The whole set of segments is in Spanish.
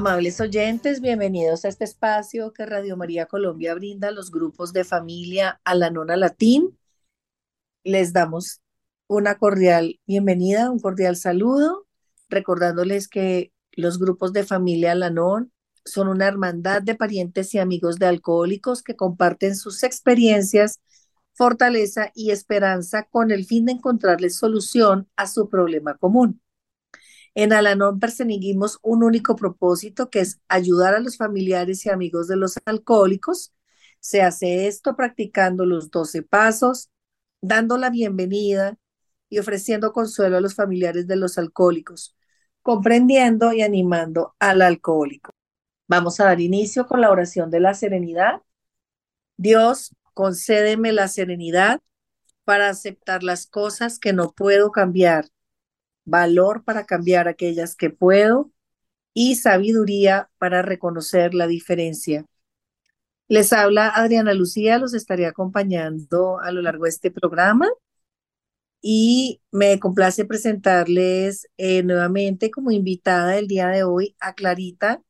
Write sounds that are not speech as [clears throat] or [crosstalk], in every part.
Amables oyentes, bienvenidos a este espacio que Radio María Colombia brinda a los grupos de familia a la nona latín. Les damos una cordial bienvenida, un cordial saludo, recordándoles que los grupos de familia Alanon son una hermandad de parientes y amigos de alcohólicos que comparten sus experiencias, fortaleza y esperanza con el fin de encontrarles solución a su problema común. En Alanón perseguimos un único propósito que es ayudar a los familiares y amigos de los alcohólicos. Se hace esto practicando los 12 pasos, dando la bienvenida y ofreciendo consuelo a los familiares de los alcohólicos, comprendiendo y animando al alcohólico. Vamos a dar inicio con la oración de la serenidad. Dios, concédeme la serenidad para aceptar las cosas que no puedo cambiar valor para cambiar aquellas que puedo y sabiduría para reconocer la diferencia. Les habla Adriana Lucía, los estaré acompañando a lo largo de este programa y me complace presentarles eh, nuevamente como invitada el día de hoy a Clarita,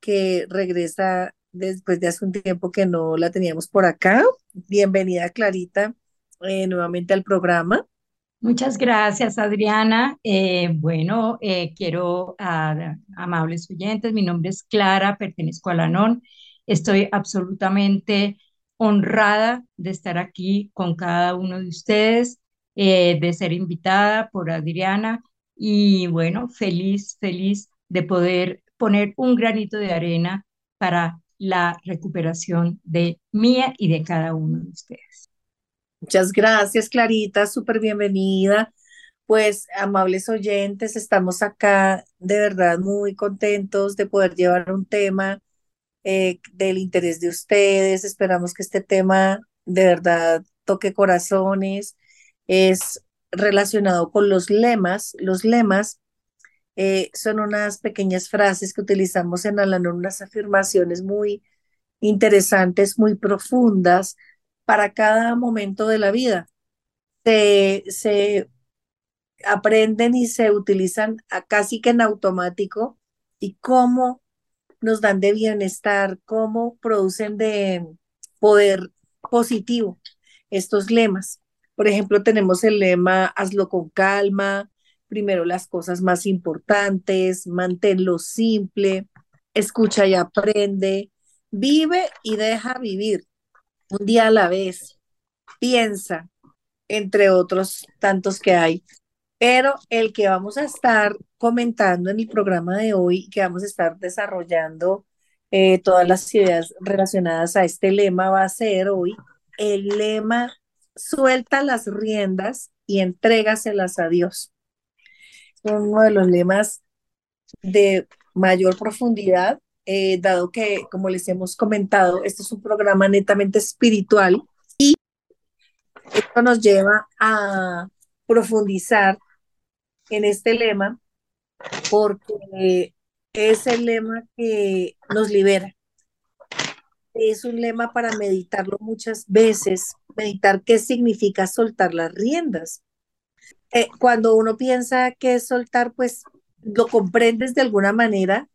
que regresa después de hace un tiempo que no la teníamos por acá. Bienvenida Clarita eh, nuevamente al programa. Muchas gracias, Adriana. Eh, bueno, eh, quiero a, amables oyentes, mi nombre es Clara, pertenezco a la NON. Estoy absolutamente honrada de estar aquí con cada uno de ustedes, eh, de ser invitada por Adriana y bueno, feliz, feliz de poder poner un granito de arena para la recuperación de mía y de cada uno de ustedes. Muchas gracias, Clarita, súper bienvenida. Pues, amables oyentes, estamos acá de verdad muy contentos de poder llevar un tema eh, del interés de ustedes. Esperamos que este tema de verdad toque corazones. Es relacionado con los lemas. Los lemas eh, son unas pequeñas frases que utilizamos en Alanón, unas afirmaciones muy interesantes, muy profundas para cada momento de la vida. Se, se aprenden y se utilizan casi que en automático y cómo nos dan de bienestar, cómo producen de poder positivo estos lemas. Por ejemplo, tenemos el lema hazlo con calma, primero las cosas más importantes, manténlo simple, escucha y aprende, vive y deja vivir un día a la vez, piensa, entre otros tantos que hay. Pero el que vamos a estar comentando en el programa de hoy, que vamos a estar desarrollando eh, todas las ideas relacionadas a este lema, va a ser hoy el lema suelta las riendas y entrégaselas a Dios. Es uno de los lemas de mayor profundidad eh, dado que, como les hemos comentado, este es un programa netamente espiritual y esto nos lleva a profundizar en este lema porque es el lema que nos libera. Es un lema para meditarlo muchas veces, meditar qué significa soltar las riendas. Eh, cuando uno piensa que es soltar, pues lo comprendes de alguna manera,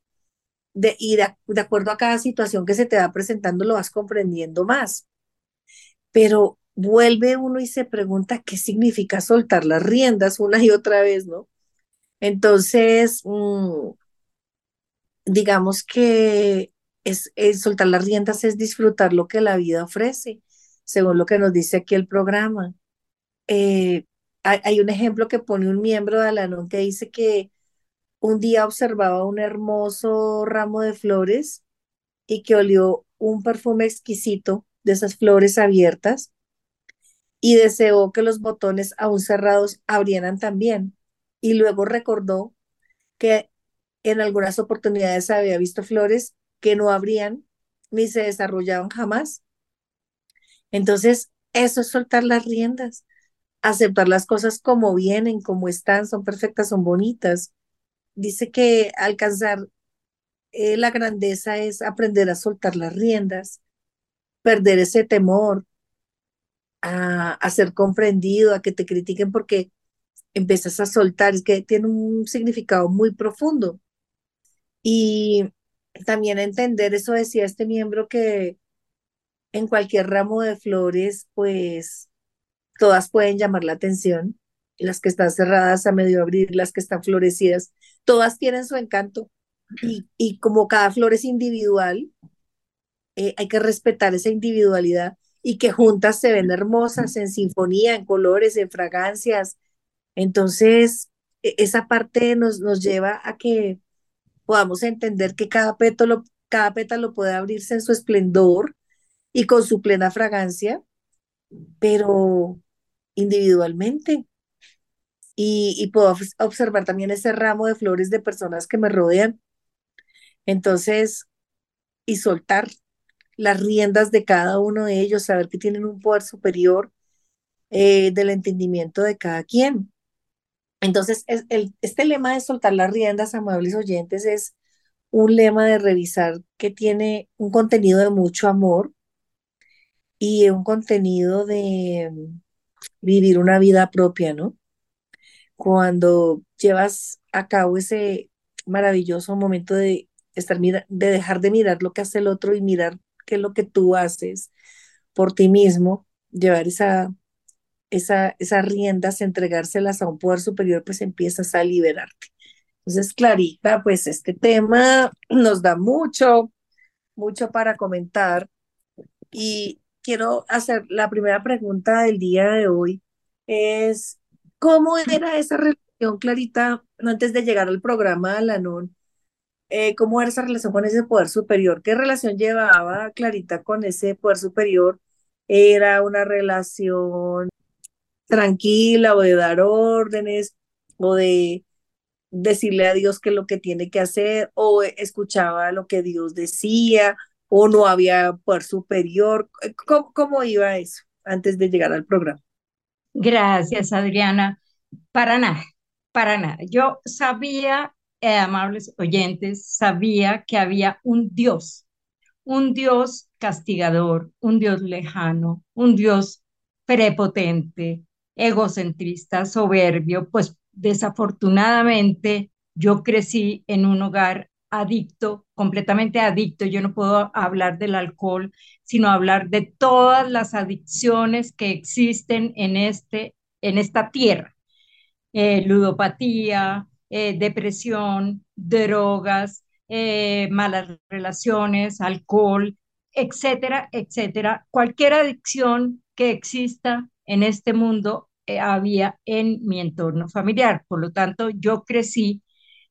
de, y de, acuerdo a cada situación que se te va presentando, lo vas comprendiendo más. Pero vuelve uno y se pregunta qué significa soltar las riendas una y otra vez, ¿no? Entonces, mm, digamos que es, soltar las riendas es disfrutar lo que la vida ofrece, según lo que nos dice aquí el programa. Eh, hay, hay, un ejemplo que pone un miembro de Alanón que dice que un día observaba un hermoso ramo de flores y que olió un perfume exquisito de esas flores abiertas y deseó que los botones aún cerrados abrieran también. Y luego recordó que en algunas oportunidades había visto flores que no abrían ni se desarrollaban jamás. Entonces, eso es soltar las riendas, aceptar las cosas como vienen, como están, son perfectas, son bonitas dice que alcanzar eh, la grandeza es aprender a soltar las riendas, perder ese temor, a, a, ser comprendido, a que te critiquen porque empiezas a soltar, es que tiene un significado muy profundo. Y también entender, eso decía este miembro, que en cualquier ramo de flores, pues todas pueden llamar la atención, las que están cerradas a medio abrir, las que están florecidas, todas tienen su encanto. Y, y como cada flor es individual, eh, hay que respetar esa individualidad y que juntas se ven hermosas en sinfonía, en colores, en fragancias. Entonces, e, esa parte nos, nos lleva a que podamos entender que cada pétalo, cada pétalo puede abrirse en su esplendor y con su plena fragancia, pero individualmente. Y, puedo observar también ese ramo de flores de personas que me rodean. Entonces, y soltar las riendas de cada uno de ellos, saber que tienen un poder superior eh, del entendimiento de cada quien. Entonces, este lema de soltar las riendas, amables oyentes, es un lema de revisar que tiene un contenido de mucho amor y un contenido de vivir una vida propia, ¿no? Cuando llevas a cabo ese maravilloso momento de estar de dejar de mirar lo que hace el otro y mirar qué es lo que tú haces por ti mismo, llevar esa, esa, esas riendas, entregárselas a un poder superior, pues empiezas a liberarte. Entonces, Clarita, pues este tema [clears throat] nos da mucho, mucho para comentar y quiero hacer la primera pregunta del día de hoy es, ¿cómo era esa relación, Clarita, antes de llegar al programa de NON? Eh, cómo era esa relación con ese poder superior, qué relación llevaba Clarita con ese poder superior, era una relación tranquila o de dar órdenes o de decirle a Dios qué es lo que tiene que hacer o escuchaba lo que Dios decía o no había poder superior. ¿Cómo, cómo iba eso antes de llegar al programa? Gracias, Adriana. Para nada, para nada. Yo sabía eh, amables oyentes, sabía que había un Dios, un Dios castigador, un Dios lejano, un Dios prepotente, egocentrista, soberbio, pues desafortunadamente yo crecí en un hogar adicto, completamente adicto. Yo no puedo hablar del alcohol, sino hablar de todas las adicciones que existen en, este, en esta tierra. Eh, ludopatía, eh, depresión, drogas, eh, malas relaciones, alcohol, etcétera, etcétera. Cualquier adicción que exista en este mundo había en mi entorno familiar. Por lo tanto, yo crecí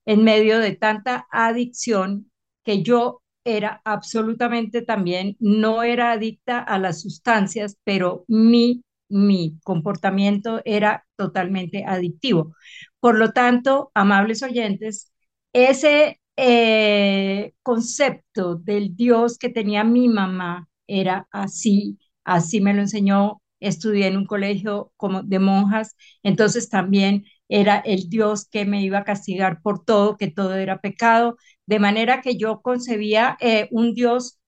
en medio de tanta adicción que yo era absolutamente también, no era adicta a las sustancias, pero mi mi comportamiento era totalmente adictivo. Por lo tanto, amables oyentes, ese eh, concepto del Dios que tenía mi mamá era así, así me lo enseñó, estudié en un colegio como de monjas, entonces también era el Dios que me iba a castigar por todo, que todo era pecado, de manera que yo concebía eh, un Dios,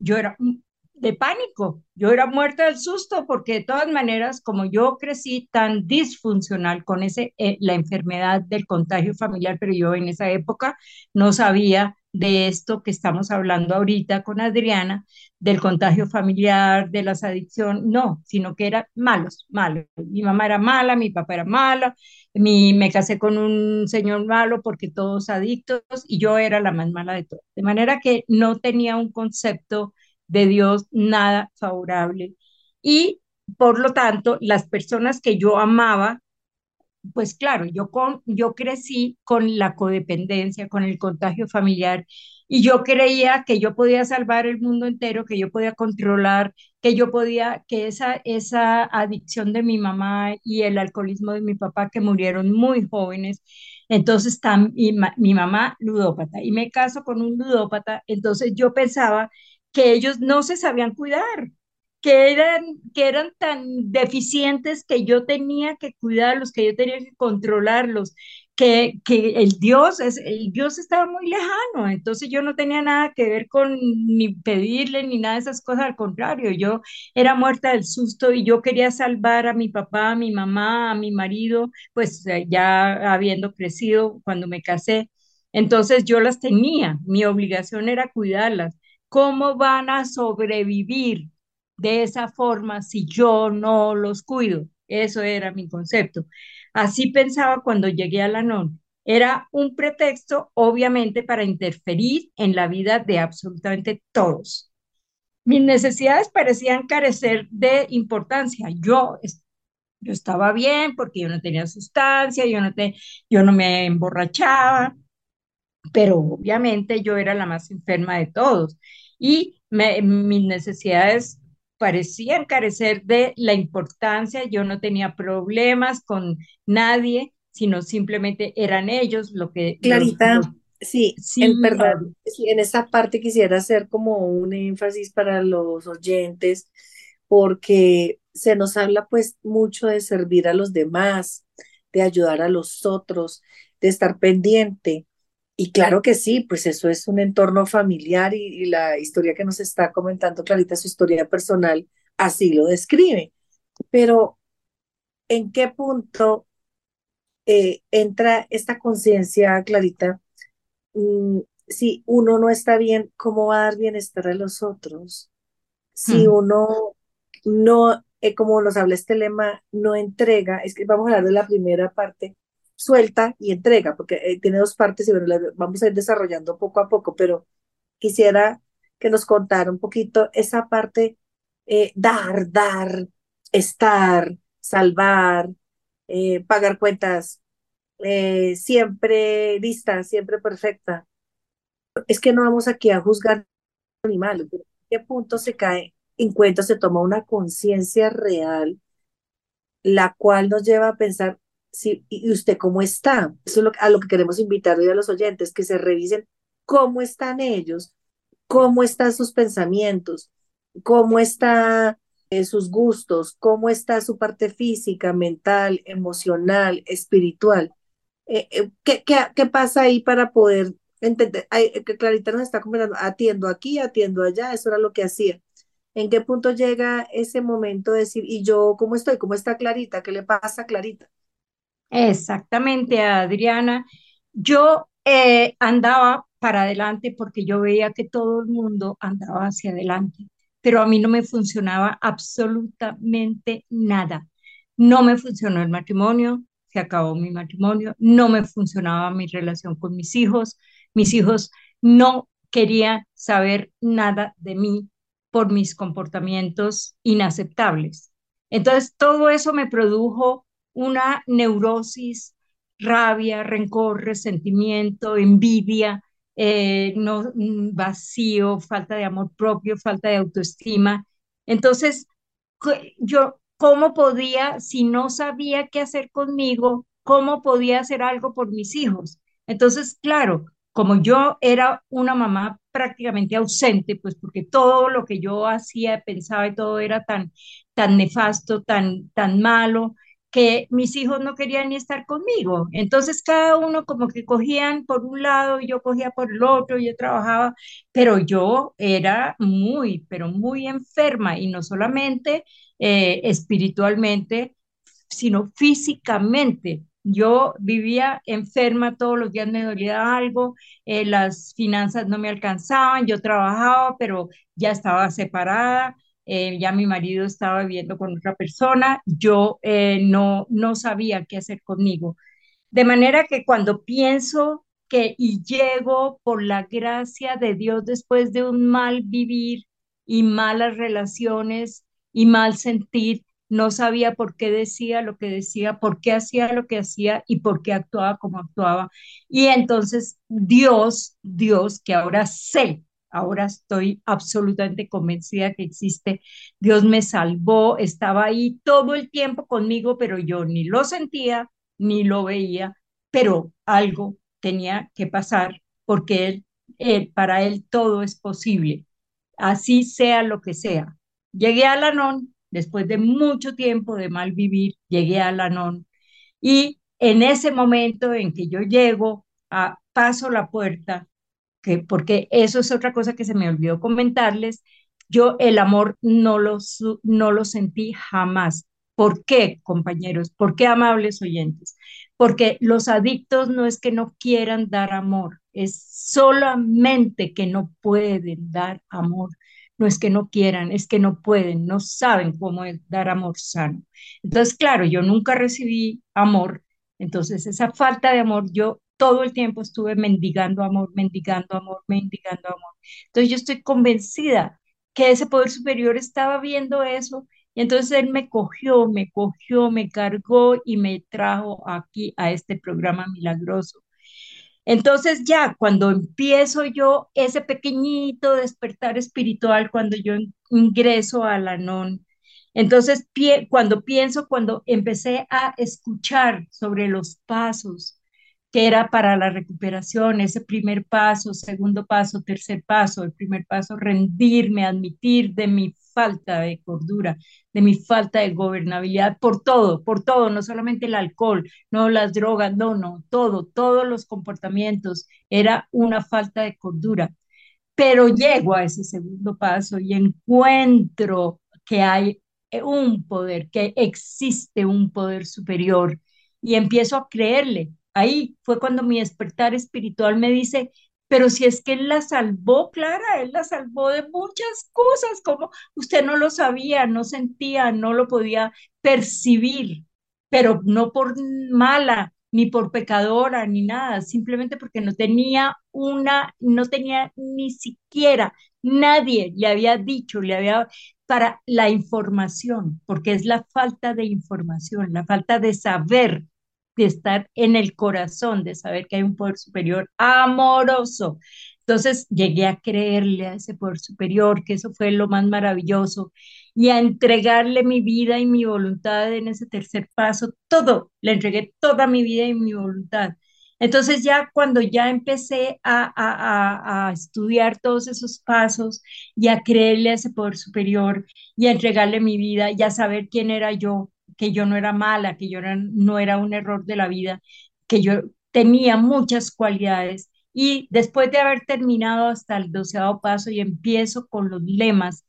yo era de pánico. Yo era muerta del susto porque de todas maneras, como yo crecí tan disfuncional con ese, eh, la enfermedad del contagio familiar, pero yo en esa época no sabía de esto que estamos hablando ahorita con Adriana, del contagio familiar, de las adicciones, no, sino que eran malos, malos. Mi mamá era mala, mi papá era malo, mi, me casé con un señor malo porque todos adictos y yo era la más mala de todos. De manera que no tenía un concepto de Dios nada favorable. Y por lo tanto, las personas que yo amaba, pues claro, yo, con, yo crecí con la codependencia, con el contagio familiar, y yo creía que yo podía salvar el mundo entero, que yo podía controlar, que yo podía, que esa, esa adicción de mi mamá y el alcoholismo de mi papá, que murieron muy jóvenes, entonces mi, mi mamá ludópata, y me caso con un ludópata, entonces yo pensaba que ellos no se sabían cuidar, que eran, que eran tan deficientes que yo tenía que cuidarlos, que yo tenía que controlarlos, que, que el Dios, es, el Dios estaba muy lejano, entonces yo no tenía nada que ver con ni pedirle ni nada de esas cosas, al contrario, yo era muerta del susto y yo quería salvar a mi papá, a mi mamá, a mi marido, pues eh, ya habiendo crecido cuando me casé. Entonces yo las tenía, mi obligación era cuidarlas. ¿Cómo van a sobrevivir de esa forma si yo no los cuido? Eso era mi concepto. Así pensaba cuando llegué a la NON. Era un pretexto, obviamente, para interferir en la vida de absolutamente todos. Mis necesidades parecían carecer de importancia. Yo, yo estaba bien porque yo no tenía sustancia, yo no, te, yo no me emborrachaba, pero obviamente yo era la más enferma de todos. Y mis necesidades parecían carecer de la importancia, yo no tenía problemas con nadie, sino simplemente eran ellos lo que... Clarita, sí, en, perdón, en esa parte quisiera hacer como un énfasis para los oyentes, porque se nos habla pues mucho de servir a los demás, de ayudar a los otros, de estar pendiente. Y claro que sí, pues eso es un entorno familiar y, y, la historia que nos está comentando Clarita, su historia personal, así lo describe. Pero, ¿en qué punto eh, entra esta conciencia, Clarita? Mm, si uno no está bien, ¿cómo va a dar bienestar a los otros? Si hmm. uno no, eh, como nos habla este lema, no entrega, es que vamos a hablar de la primera parte, suelta y entrega, porque eh, tiene dos partes y vamos a ir desarrollando poco a poco, pero quisiera que nos contara un poquito esa parte, dar, dar, estar, salvar, eh, pagar cuentas, eh, siempre lista, siempre perfecta. Es que no vamos aquí a juzgar animales, ¿en qué punto se cae en cuenta, se toma una conciencia real, la cual nos lleva a pensar, ¿y usted cómo está? Eso es lo, a lo que queremos invitar hoy a los oyentes, que se revisen cómo están ellos, cómo están sus pensamientos, cómo está sus gustos, cómo está su parte física, mental, emocional, espiritual. Eh, eh, ¿qué, pasa ahí para poder entender? Eh, que Clarita nos está comentando, atiendo aquí, atiendo allá, eso era lo que hacía. ¿En qué punto llega ese momento de decir, y yo cómo estoy? ¿Cómo está Clarita? ¿Qué le pasa a Clarita? Exactamente, Adriana. Yo andaba para adelante porque yo veía que todo el mundo andaba hacia adelante pero a mí no me funcionaba absolutamente nada. No me funcionó el matrimonio, se acabó mi matrimonio, no me funcionaba mi relación con mis hijos, mis hijos no querían saber nada de mí por mis comportamientos inaceptables. Entonces, todo eso me produjo una neurosis, rabia, rencor, resentimiento, envidia, eh, no, mm, vacío, falta de amor propio, falta de autoestima. Entonces, yo, ¿cómo podía, si no sabía qué hacer conmigo, cómo podía hacer algo por mis hijos? Entonces, claro, como yo era una mamá prácticamente ausente, pues porque todo lo que yo hacía, pensaba y todo era tan, tan nefasto, tan, tan malo, que mis hijos no querían ni estar conmigo. Entonces cada uno como que cogían por un lado yo cogía por el otro, yo trabajaba, pero yo era muy, pero muy enferma y no solamente eh, espiritualmente, sino físicamente. Yo vivía enferma, todos los días me dolía algo, eh, las finanzas no me alcanzaban, yo trabajaba, pero ya estaba separada, eh, ya mi marido estaba viviendo con otra persona, yo eh, no, no sabía qué hacer conmigo. De manera que cuando pienso que y llego por la gracia de Dios después de un mal vivir y malas relaciones y mal sentir, no sabía por qué decía lo que decía, por qué hacía lo que hacía y por qué actuaba como actuaba. Y entonces Dios, Dios, que ahora sé ahora estoy absolutamente convencida que existe. Dios me salvó, estaba ahí todo el tiempo conmigo, pero yo ni lo sentía ni lo veía, pero algo tenía que pasar porque él, para él todo es posible, así sea lo que sea. Llegué a Lanón después de mucho tiempo de mal vivir, llegué a Lanón y en ese momento en que yo llego, a, paso la puerta, porque eso es otra cosa que se me olvidó comentarles, yo el amor no lo, no lo sentí jamás. ¿Por qué, compañeros? ¿Por qué, amables oyentes? Porque los adictos no es que no quieran dar amor, es solamente que no pueden dar amor. No es que no quieran, es que no pueden, no saben cómo dar amor sano. Entonces, claro, yo nunca recibí amor, entonces esa falta de amor, yo todo el tiempo estuve mendigando amor, mendigando amor, mendigando amor. Entonces yo estoy convencida que ese poder superior estaba viendo eso y entonces él me cogió, me cogió, me cargó y me trajo aquí a este programa milagroso. Entonces ya cuando empiezo yo ese pequeñito despertar espiritual, cuando yo ingreso a la non, entonces cuando pienso, cuando empecé a escuchar sobre los pasos, que era para la recuperación, ese primer paso, segundo paso, tercer paso, el primer paso, rendirme, admitir de mi falta de cordura, de mi falta de gobernabilidad, por todo, por todo, no solamente el alcohol, no las drogas, no, no, todo, todos los comportamientos, era una falta de cordura. Pero llego a ese segundo paso y encuentro que hay un poder, que existe un poder superior y empiezo a creerle, Ahí fue cuando mi despertar espiritual me dice, pero si es que Él la salvó, Clara, Él la salvó de muchas cosas, como usted no lo sabía, no sentía, no lo podía percibir, pero no por mala, ni por pecadora, ni nada, simplemente porque no tenía una, no tenía ni siquiera, nadie le había dicho, le había para la información, porque es la falta de información, la falta de saber de estar en el corazón, de saber que hay un poder superior amoroso. Entonces llegué a creerle a ese poder superior, que eso fue lo más maravilloso, y a entregarle mi vida y mi voluntad en ese tercer paso, todo, le entregué toda mi vida y mi voluntad. Entonces ya cuando ya empecé a, a, a, estudiar todos esos pasos y a creerle a ese poder superior y a entregarle mi vida y a saber quién era yo, que yo no era mala, que yo no era un error de la vida, que yo tenía muchas cualidades. Y después de haber terminado hasta el doceavo paso y empiezo con los lemas,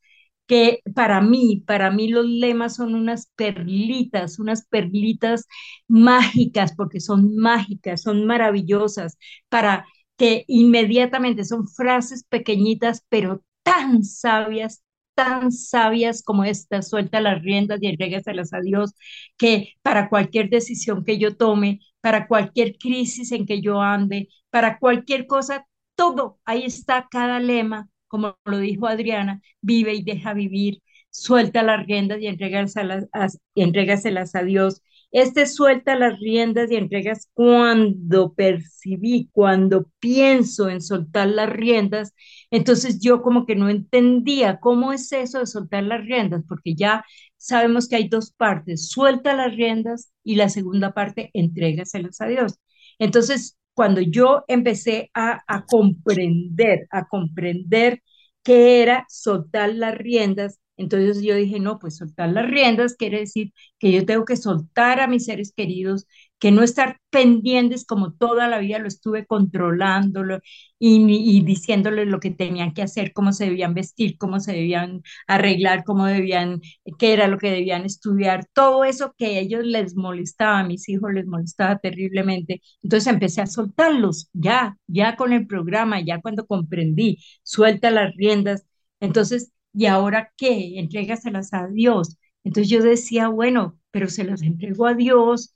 que para mí, para mí los lemas son unas perlitas, unas perlitas mágicas, porque son mágicas, son maravillosas, para que inmediatamente son frases pequeñitas, pero tan sabias, tan sabias como esta, suelta las riendas y entrégaselas a Dios, que para cualquier decisión que yo tome, para cualquier crisis en que yo ande, para cualquier cosa, todo, ahí está cada lema, como lo dijo Adriana, vive y deja vivir, suelta las riendas y entrégaselas a, y entrégaselas a Dios. Este suelta las riendas y entregas cuando percibí, cuando pienso en soltar las riendas, entonces yo como que no entendía cómo es eso de soltar las riendas, porque ya sabemos que hay dos partes, suelta las riendas y la segunda parte, entrégaselas a Dios. Entonces, cuando yo empecé a, a comprender, a comprender qué era soltar las riendas, entonces yo dije, no, pues soltar las riendas quiere decir que yo tengo que soltar a mis seres queridos, que no estar pendientes como toda la vida lo estuve controlándolo y, y diciéndoles lo que tenían que hacer, cómo se debían vestir, cómo se debían arreglar, cómo debían, qué era lo que debían estudiar, todo eso que a ellos les molestaba, a mis hijos les molestaba terriblemente. Entonces empecé a soltarlos, ya, ya con el programa, ya cuando comprendí, suelta las riendas. Entonces ¿y ahora qué? Entrégaselas a Dios. Entonces yo decía, bueno, pero se las entrego a Dios,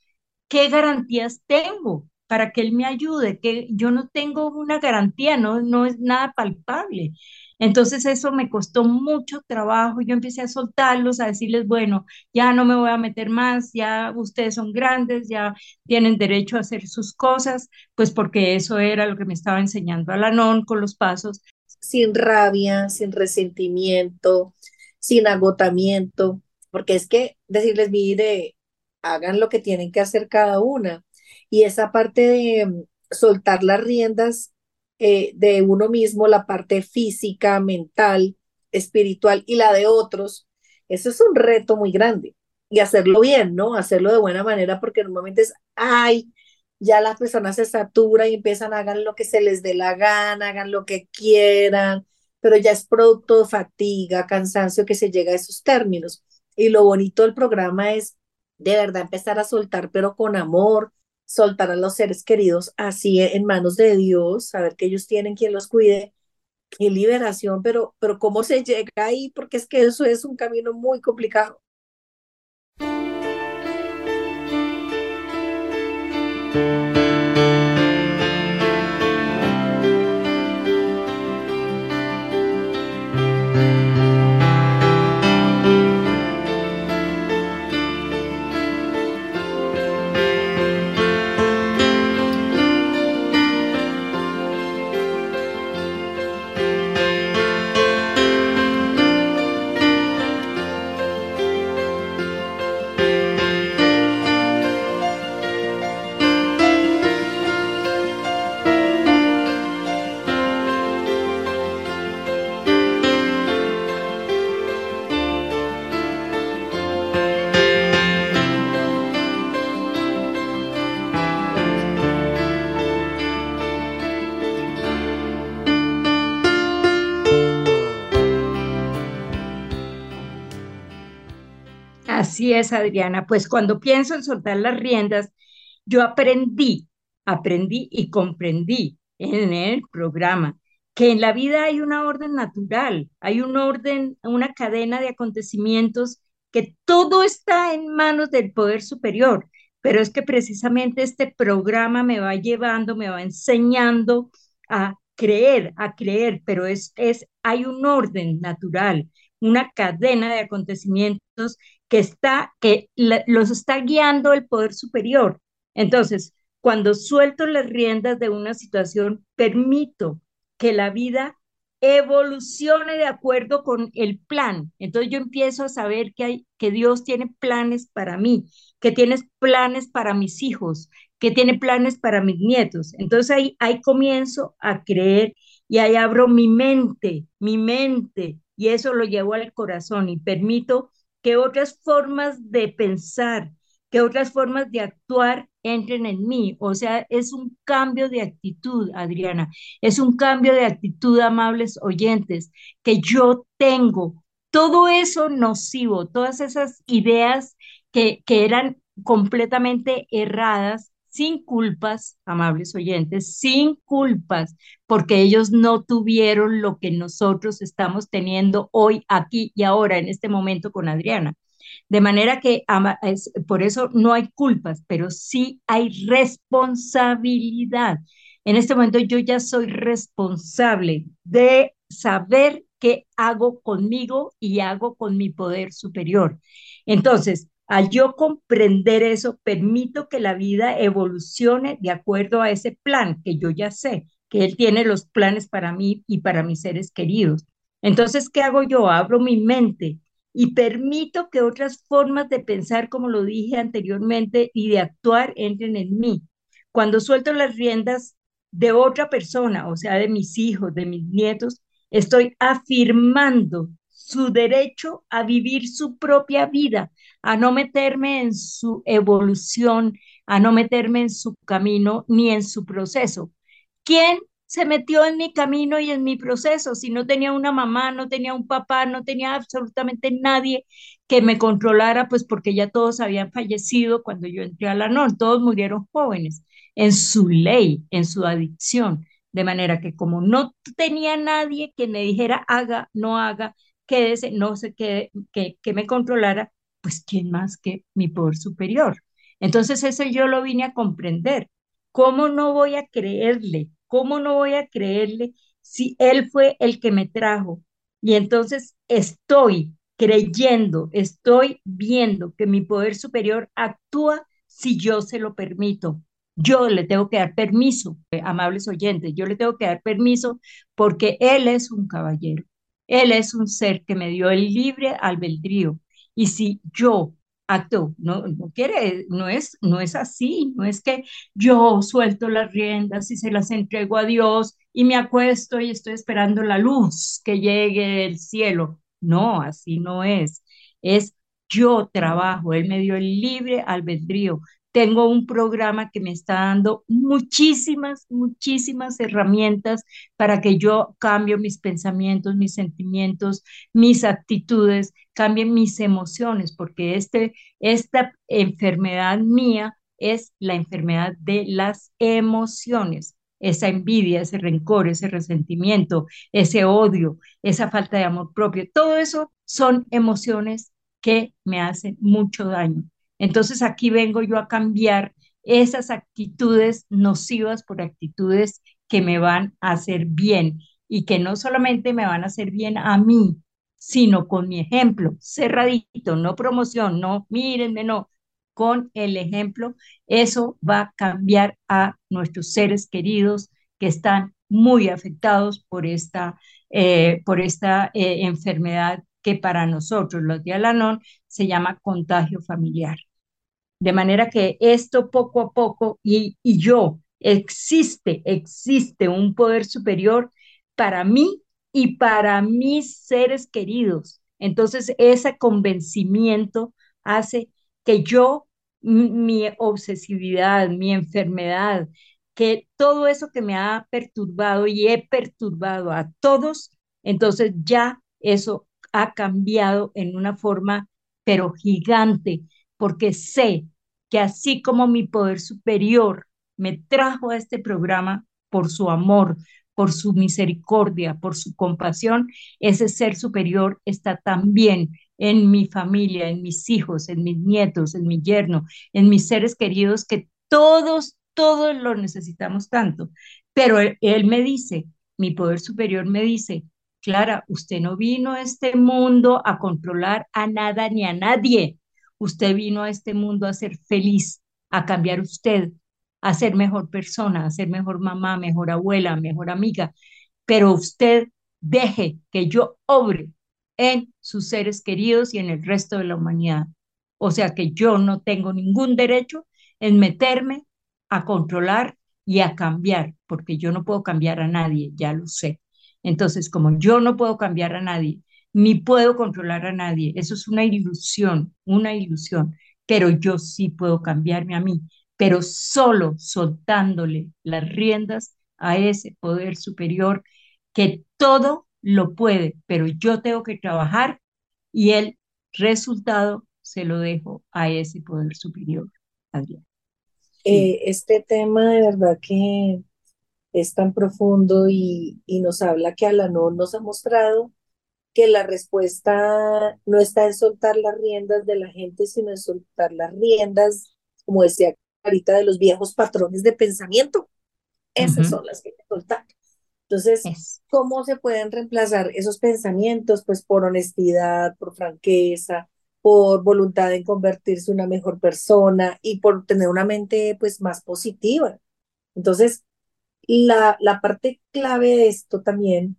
¿qué garantías tengo para que Él me ayude? Que yo no tengo una garantía, no, no es nada palpable. Entonces eso me costó mucho trabajo. Yo empecé a soltarlos, a decirles, bueno, ya no me voy a meter más, ya ustedes son grandes, ya tienen derecho a hacer sus cosas, pues porque eso era lo que me estaba enseñando Alanón con los pasos sin rabia, sin resentimiento, sin agotamiento, porque es que decirles, mire, hagan lo que tienen que hacer cada una. Y esa parte de mm, soltar las riendas eh, de uno mismo, la parte física, mental, espiritual y la de otros, eso es un reto muy grande. Y hacerlo bien, ¿no? Hacerlo de buena manera, porque normalmente es, ay, ya las personas se saturan y empiezan a hagan lo que se les dé la gana, hagan lo que quieran, pero ya es producto de fatiga, cansancio que se llega a esos términos. Y lo bonito del programa es de verdad empezar a soltar, pero con amor, soltar a los seres queridos así en manos de Dios, saber que ellos tienen quien los cuide. Qué liberación, pero, pero ¿cómo se llega ahí? Porque es que eso es un camino muy complicado. Thank you. Es, Adriana. Pues cuando pienso en soltar las riendas, yo aprendí, aprendí y comprendí en el programa que en la vida hay una orden natural, hay un orden, una cadena de acontecimientos que todo está en manos del poder superior, pero es que precisamente este programa me va llevando, me va enseñando a creer, a creer, pero es, es hay un orden natural, una cadena de acontecimientos que está, que los está guiando el poder superior. Entonces, cuando suelto las riendas de una situación, permito que la vida evolucione de acuerdo con el plan. Entonces yo empiezo a saber que, hay, que Dios tiene planes para mí, que tiene planes para mis hijos, que tiene planes para mis nietos. Entonces ahí, ahí comienzo a creer y ahí abro mi mente, mi mente, y eso lo llevo al corazón y permito que otras formas de pensar, que otras formas de actuar entren en mí. O sea, es un cambio de actitud, Adriana. Es un cambio de actitud, amables oyentes, que yo tengo. Todo eso nocivo, todas esas ideas que, que eran completamente erradas, sin culpas, amables oyentes, sin culpas, porque ellos no tuvieron lo que nosotros estamos teniendo hoy, aquí y ahora, en este momento con Adriana. De manera que por eso no hay culpas, pero sí hay responsabilidad. En este momento yo ya soy responsable de saber qué hago conmigo y hago con mi poder superior. Entonces, al yo comprender eso, permito que la vida evolucione de acuerdo a ese plan que yo ya sé, que Él tiene los planes para mí y para mis seres queridos. Entonces, ¿qué hago yo? Abro mi mente y permito que otras formas de pensar, como lo dije anteriormente, y de actuar entren en mí. Cuando suelto las riendas de otra persona, o sea, de mis hijos, de mis nietos, estoy afirmando su derecho a vivir su propia vida, a no meterme en su evolución, a no meterme en su camino ni en su proceso. ¿Quién se metió en mi camino y en mi proceso? Si no tenía una mamá, no tenía un papá, no tenía absolutamente nadie que me controlara, pues porque ya todos habían fallecido cuando yo entré a la NOR, todos murieron jóvenes en su ley, en su adicción. De manera que como no tenía nadie que me dijera haga, no haga, quédese, no sé qué, que, que me controlara, pues ¿quién más que mi poder superior? Entonces eso yo lo vine a comprender. ¿Cómo no voy a creerle? ¿Cómo no voy a creerle si él fue el que me trajo? Y entonces estoy creyendo, estoy viendo que mi poder superior actúa si yo se lo permito. Yo le tengo que dar permiso, amables oyentes, yo le tengo que dar permiso porque él es un caballero. Él es un ser que me dio el libre albedrío. Y si yo acto, no, no quiere, no es, no es así, no es que yo suelto las riendas y se las entrego a Dios y me acuesto y estoy esperando la luz que llegue del cielo. No, así no es. Es yo trabajo, Él me dio el libre albedrío tengo un programa que me está dando muchísimas, muchísimas herramientas para que yo cambie mis pensamientos, mis sentimientos, mis actitudes, cambie mis emociones, porque este, esta enfermedad mía es la enfermedad de las emociones. Esa envidia, ese rencor, ese resentimiento, ese odio, esa falta de amor propio, todo eso son emociones que me hacen mucho daño. Entonces aquí vengo yo a cambiar esas actitudes nocivas por actitudes que me van a hacer bien y que no solamente me van a hacer bien a mí, sino con mi ejemplo, cerradito, no promoción, no, mírenme, no, con el ejemplo, eso va a cambiar a nuestros seres queridos que están muy afectados por esta, eh, por esta eh, enfermedad que para nosotros, los de Alanón, se llama contagio familiar. De manera que esto poco a poco, y, y yo, existe, existe un poder superior para mí y para mis seres queridos. Entonces, ese convencimiento hace que yo, mi obsesividad, mi enfermedad, que todo eso que me ha perturbado y he perturbado a todos, entonces ya eso ha cambiado en una forma, pero gigante, porque sé que así como mi poder superior me trajo a este programa por su amor, por su misericordia, por su compasión, ese ser superior está también en mi familia, en mis hijos, en mis nietos, en mi yerno, en mis seres queridos, que todos, todos lo necesitamos tanto. Pero él, me dice, mi poder superior me dice, Clara, usted no vino a este mundo a controlar a nada ni a nadie. Usted vino a este mundo a ser feliz, a cambiar usted, a ser mejor persona, a ser mejor mamá, mejor abuela, mejor amiga, pero usted deje que yo obre en sus seres queridos y en el resto de la humanidad. O sea que yo no tengo ningún derecho en meterme a controlar y a cambiar, porque yo no puedo cambiar a nadie, ya lo sé. Entonces, como yo no puedo cambiar a nadie, ni puedo controlar a nadie, eso es una ilusión, una ilusión, pero yo sí puedo cambiarme a mí pero solo soltándole las riendas a ese poder superior que todo lo puede, pero yo tengo que trabajar y el resultado se lo dejo a ese poder superior. Adrián. Eh, este tema de verdad que es tan profundo y, y nos habla que Alanón nos ha mostrado que la respuesta no está en soltar las riendas de la gente, sino en soltar las riendas, como decía de los viejos patrones de pensamiento. Esas son las que hay que soltar. Entonces, ¿cómo se pueden reemplazar esos pensamientos? Pues por honestidad, por franqueza, por voluntad en convertirse en una mejor persona y por tener una mente pues más positiva. Entonces, la, la parte clave de esto también,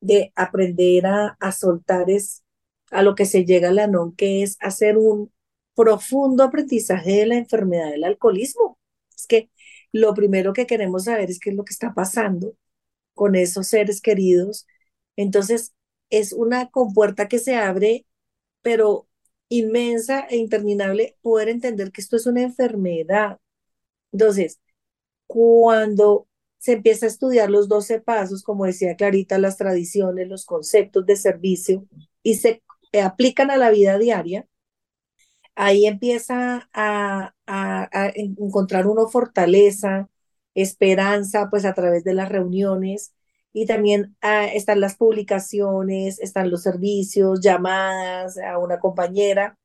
de aprender a, a soltar es a lo que se llega la non, que es hacer un profundo aprendizaje de la enfermedad del alcoholismo. Es que lo primero que queremos saber es qué es lo que está pasando con esos seres queridos. Entonces, es una compuerta que se abre, pero inmensa e interminable, poder entender que esto es una enfermedad. Entonces, cuando se empieza a estudiar los 12 pasos, como decía Clarita, las tradiciones, los conceptos de servicio, y se aplican a la vida diaria, ahí empieza a, encontrar uno fortaleza, esperanza, pues a través de las reuniones y también ah, están las publicaciones, están los servicios, llamadas a una compañera.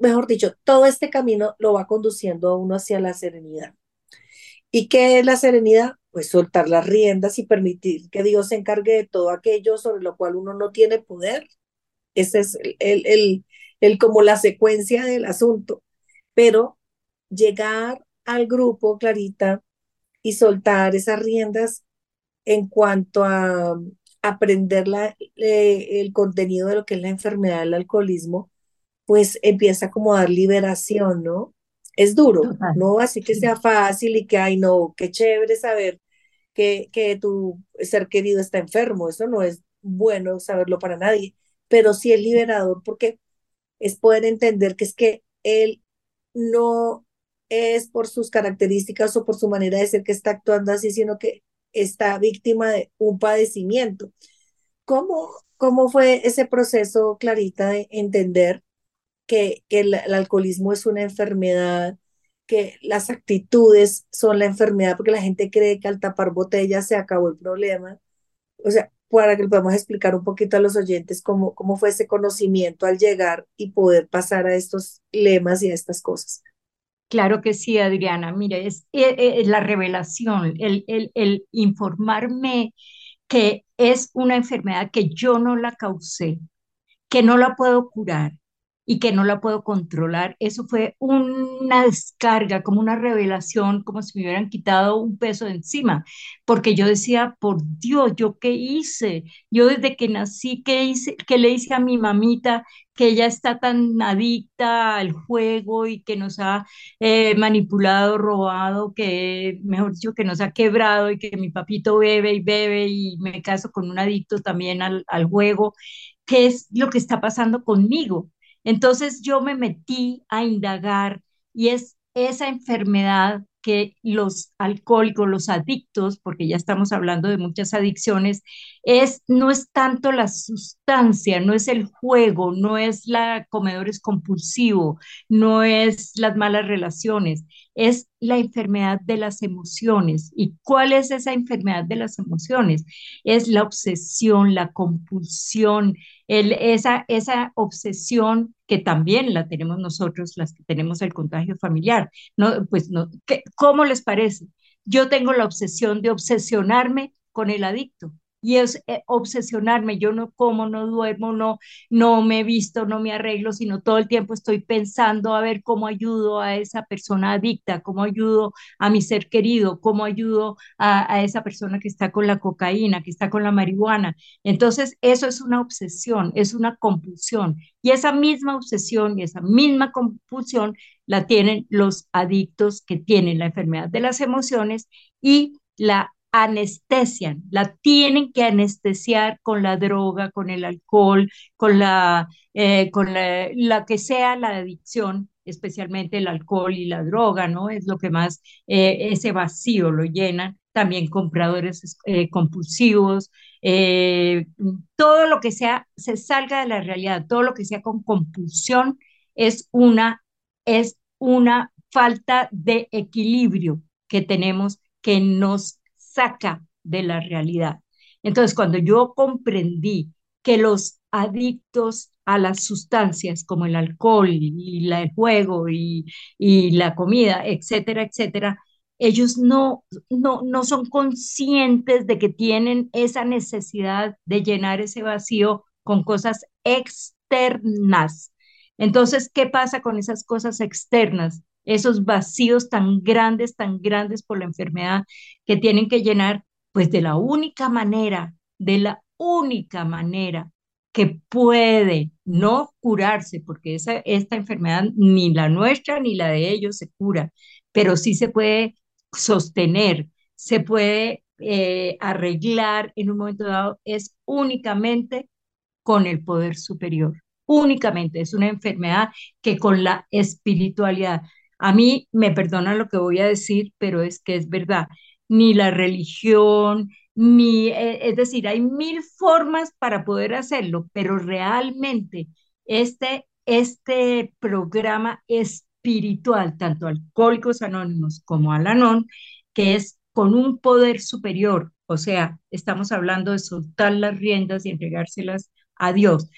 Mejor dicho, todo este camino lo va conduciendo a uno hacia la serenidad. ¿Y qué es la serenidad? Pues soltar las riendas y permitir que Dios se encargue de todo aquello sobre lo cual uno no tiene poder. Ese es el, el, el como la secuencia del asunto, pero llegar al grupo, Clarita, y soltar esas riendas en cuanto a aprender la, el contenido de lo que es la enfermedad del alcoholismo, pues empieza como a dar liberación, ¿no? Es duro, no así que sea fácil y que, ay, no, qué chévere saber que, que tu ser querido está enfermo, eso no es bueno saberlo para nadie, pero sí es liberador porque es poder entender que es que él no es por sus características o por su manera de ser que está actuando así, sino que está víctima de un padecimiento. ¿Cómo, cómo fue ese proceso, Clarita, de entender que, que el, alcoholismo es una enfermedad que las actitudes son la enfermedad, porque la gente cree que al tapar botellas se acabó el problema. O sea, para que podamos explicar un poquito a los oyentes cómo, cómo fue ese conocimiento al llegar y poder pasar a estos lemas y a estas cosas. Claro que sí, Adriana. Mire, es, eh, eh, la revelación, el, el, el informarme que es una enfermedad que yo no la causé, que no la puedo curar, y que no la puedo controlar. Eso fue una descarga, como una revelación, como si me hubieran quitado un peso de encima, porque yo decía, por Dios, ¿yo qué hice? Yo desde que nací, ¿qué hice? ¿Qué le hice a mi mamita? que ella está tan adicta al juego y que nos ha eh, manipulado, robado, que, mejor dicho, que nos ha quebrado y que mi papito bebe y bebe y me caso con un adicto también al, al juego. ¿Qué es lo que está pasando conmigo? Entonces yo me metí a indagar y es esa enfermedad que los alcohólicos, los adictos, porque ya estamos hablando de muchas adicciones, es no es tanto la sustancia, no es el juego, no es la comedores compulsivo, no es las malas relaciones, es la enfermedad de las emociones. ¿Y cuál es esa enfermedad de las emociones? Es la obsesión, la compulsión, el, esa, esa obsesión que también la tenemos nosotros, las que tenemos el contagio familiar. No, pues no, ¿cómo les parece? Yo tengo la obsesión de obsesionarme con el adicto y es eh, obsesionarme. Yo no como, no duermo, no, no me visto, no me arreglo, sino todo el tiempo estoy pensando a ver cómo ayudo a esa persona adicta, cómo ayudo a mi ser querido, cómo ayudo a, a esa persona que está con la cocaína, que está con la marihuana. Entonces, eso es una obsesión, es una compulsión. Y esa misma obsesión y esa misma compulsión la tienen los adictos que tienen la enfermedad de las emociones y la anestesian, la tienen que anestesiar con la droga, con el alcohol, con la, eh, con la, que sea la adicción, especialmente el alcohol y la droga, ¿no? Es lo que más eh, ese vacío lo llenan. También compradores eh, compulsivos, todo lo que sea, se salga de la realidad, todo lo que sea con compulsión es una, es una falta de equilibrio que tenemos que nos saca de la realidad. Entonces, cuando yo comprendí que los adictos a las sustancias como el alcohol y el juego y, y la comida, etcétera, etcétera, ellos no, no, no son conscientes de que tienen esa necesidad de llenar ese vacío con cosas externas. Entonces, ¿qué pasa con esas cosas externas? Esos vacíos tan grandes, tan grandes por la enfermedad que tienen que llenar, pues de la única manera, de la única manera que puede no curarse, porque esa, esta enfermedad ni la nuestra ni la de ellos se cura, pero sí se puede sostener, se puede eh, arreglar en un momento dado, es únicamente con el poder superior. Únicamente es una enfermedad que con la espiritualidad, a mí me perdona lo que voy a decir, pero es que es verdad. Ni la religión, ni, eh, es decir, hay mil formas para poder hacerlo, pero realmente este, este programa espiritual, tanto Alcohólicos Anónimos como Alanón, que es con un poder superior, o sea, estamos hablando de soltar las riendas y entregárselas a Dios.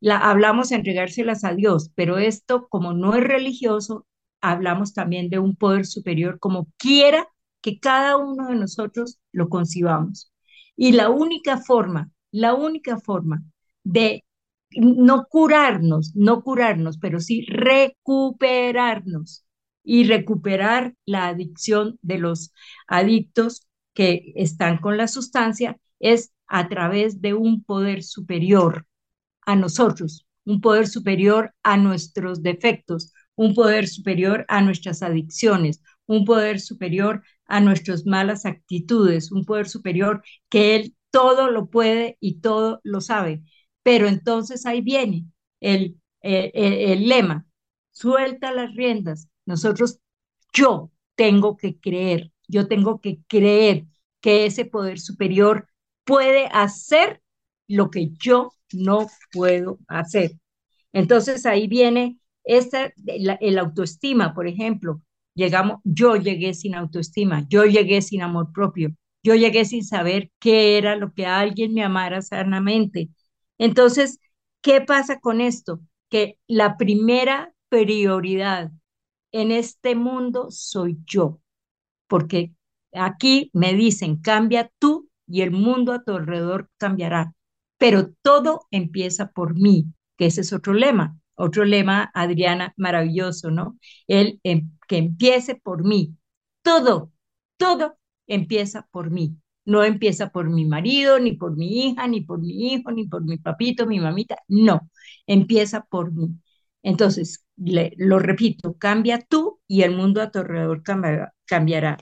La, hablamos de entregárselas a Dios, pero esto, como no es religioso, hablamos también de un poder superior como quiera que cada uno de nosotros lo concibamos. Y la única forma, la única forma de no curarnos, no curarnos, pero sí recuperarnos y recuperar la adicción de los adictos que están con la sustancia es a través de un poder superior a nosotros, un poder superior a nuestros defectos, un poder superior a nuestras adicciones, un poder superior a nuestras malas actitudes, un poder superior que Él todo lo puede y todo lo sabe. Pero entonces ahí viene el, el, el lema, suelta las riendas. Nosotros, yo tengo que creer, yo tengo que creer que ese poder superior puede hacer lo que yo no puedo hacer. Entonces ahí viene esta, el autoestima, por ejemplo, llegamos, yo llegué sin autoestima, yo llegué sin amor propio, yo llegué sin saber qué era lo que alguien me amara sanamente. Entonces, ¿qué pasa con esto? Que la primera prioridad en este mundo soy yo, porque aquí me dicen, cambia tú y el mundo a tu alrededor cambiará, pero todo empieza por mí, que ese es otro lema, otro lema, Adriana, maravilloso, ¿no? El em, que empiece por mí, todo, todo empieza por mí. No empieza por mi marido, ni por mi hija, ni por mi hijo, ni por mi papito, mi mamita. No, empieza por mí. Entonces, lo repito, cambia tú y el mundo a tu alrededor cambiará.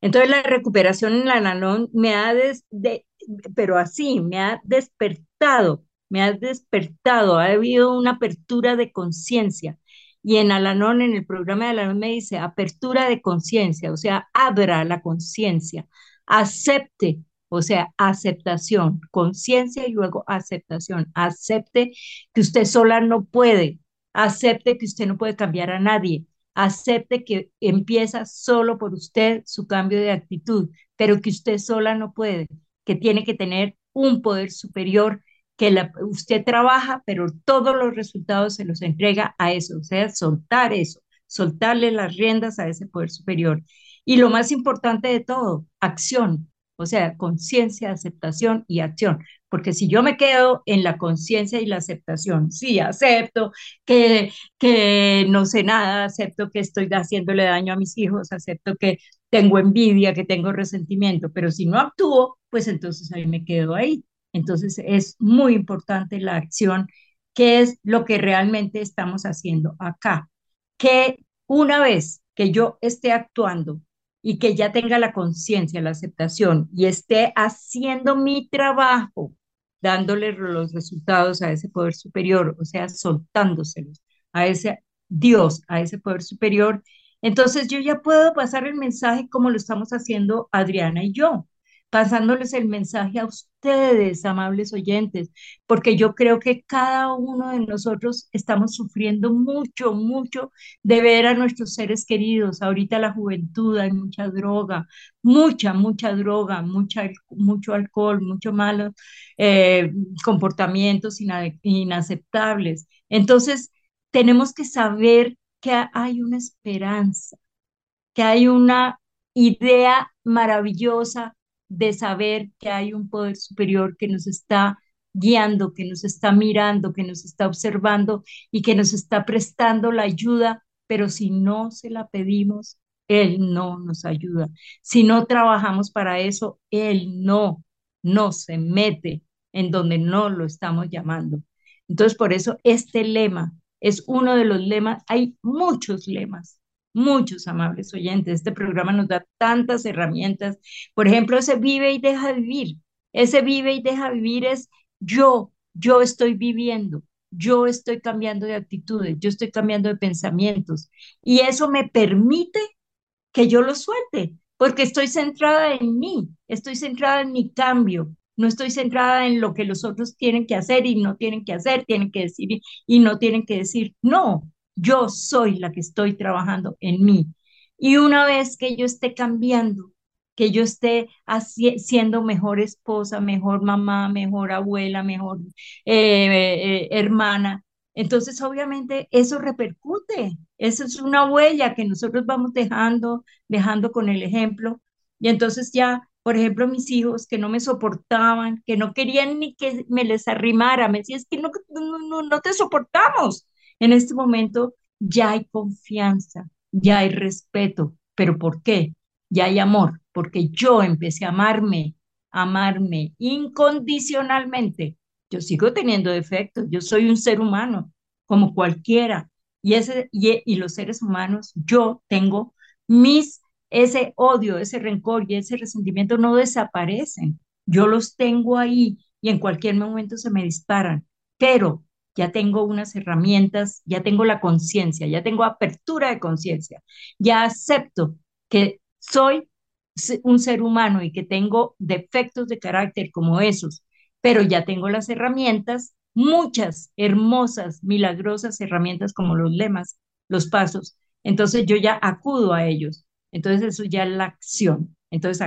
Entonces, la recuperación en la Nanón me ha, de, pero así, me ha despertado, me ha despertado, ha habido una apertura de conciencia. Y en Alanón, en el programa de Alanón me dice apertura de conciencia, o sea, abra la conciencia, acepte, o sea, aceptación, conciencia y luego aceptación. Acepte que usted sola no puede, acepte que usted no puede cambiar a nadie, acepte que empieza solo por usted su cambio de actitud, pero que usted sola no puede, que tiene que tener un poder superior, que usted trabaja, pero todos los resultados se los entrega a eso, o sea, soltar eso, soltarle las riendas a ese poder superior. Y lo más importante de todo, acción, o sea, conciencia, aceptación y acción. Porque si yo me quedo en la conciencia y la aceptación, sí, acepto que, que no sé nada, acepto que estoy haciéndole daño a mis hijos, acepto que tengo envidia, que tengo resentimiento, pero si no actúo, pues entonces ahí me quedo ahí. Entonces es muy importante la acción, que es lo que realmente estamos haciendo acá. Que una vez que yo esté actuando y que ya tenga la conciencia, la aceptación y esté haciendo mi trabajo, dándole los resultados a ese poder superior, o sea, soltándoselos a ese Dios, a ese poder superior, entonces yo ya puedo pasar el mensaje como lo estamos haciendo Adriana y yo pasándoles el mensaje a ustedes, amables oyentes, porque yo creo que cada uno de nosotros estamos sufriendo mucho, mucho de ver a nuestros seres queridos. Ahorita la juventud hay mucha droga, mucha, mucha droga, mucha, mucho alcohol, muchos malos eh, comportamientos inaceptables. Entonces, tenemos que saber que hay una esperanza, que hay una idea maravillosa de saber que hay un poder superior que nos está guiando, que nos está mirando, que nos está observando y que nos está prestando la ayuda, pero si no se la pedimos, Él no nos ayuda. Si no trabajamos para eso, Él no, no se mete en donde no lo estamos llamando. Entonces, por eso este lema es uno de los lemas, hay muchos lemas, muchos amables oyentes. Este programa nos da tantas herramientas. Por ejemplo, ese vive y deja vivir. Ese vive y deja vivir es yo, yo estoy viviendo, yo estoy cambiando de actitudes, yo estoy cambiando de pensamientos. Y eso me permite que yo lo suelte, porque estoy centrada en mí, estoy centrada en mi cambio, no estoy centrada en lo que los otros tienen que hacer y no tienen que hacer, tienen que decir y no tienen que decir. No, yo soy la que estoy trabajando en mí. Y una vez que yo esté cambiando, que yo esté siendo mejor esposa, mejor mamá, mejor abuela, mejor eh, eh, hermana, entonces obviamente eso repercute. Eso es una huella que nosotros vamos dejando, dejando con el ejemplo. Y entonces ya, por ejemplo, mis hijos que no me soportaban, que no querían ni que me les arrimara, me decían, es que no, no, no te soportamos en este momento ya hay confianza, ya hay respeto. ¿Pero por qué? Ya hay amor, porque yo empecé a amarme, amarme incondicionalmente. Yo sigo teniendo defectos, yo soy un ser humano como cualquiera. Y, ese, y, los seres humanos, yo tengo mis, ese odio, ese rencor y ese resentimiento no desaparecen. Yo los tengo ahí y en cualquier momento se me disparan. Pero ya tengo unas herramientas, ya tengo la conciencia, ya tengo apertura de conciencia, ya acepto que soy un ser humano y que tengo defectos de carácter como esos, pero ya tengo las herramientas, muchas hermosas, milagrosas herramientas como los lemas, los pasos, entonces yo ya acudo a ellos. Entonces eso ya es la acción. Entonces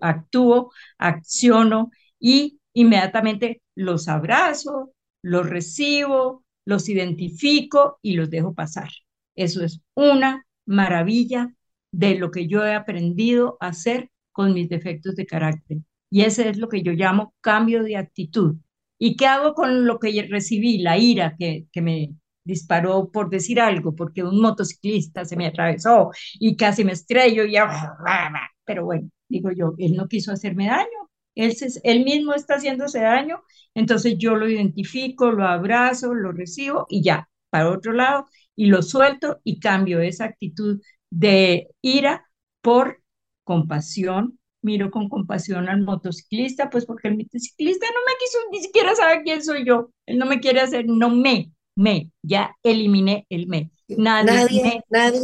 actúo, acciono y inmediatamente los abrazo, los recibo, los identifico y los dejo pasar. Eso es una maravilla de lo que yo he aprendido a hacer con mis defectos de carácter. Y ese es lo que yo llamo cambio de actitud. ¿Y qué hago con lo que recibí? La ira que, que me disparó por decir algo, porque un motociclista se me atravesó y casi me estrello y [laughs] pero bueno, digo yo, él no quiso hacerme daño, él, él mismo está haciéndose daño, entonces yo lo identifico, lo abrazo, lo recibo y ya, para otro lado, y lo suelto y cambio esa actitud de ira por compasión. Miro con compasión al motociclista, pues porque el motociclista no me quiso ni siquiera saber quién soy yo. Él no me quiere hacer, no me, me, ya eliminé el me. Nadie, nadie,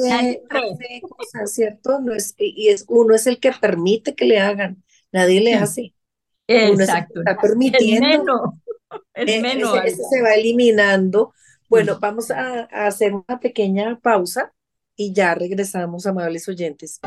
hace cosas, ¿cierto? No es, y es, uno es el que permite que le hagan, nadie le hace. Exacto. está permitiendo. El eh, menos. ese, se va eliminando. Bueno, vamos a hacer una pequeña pausa y ya regresamos, amables oyentes.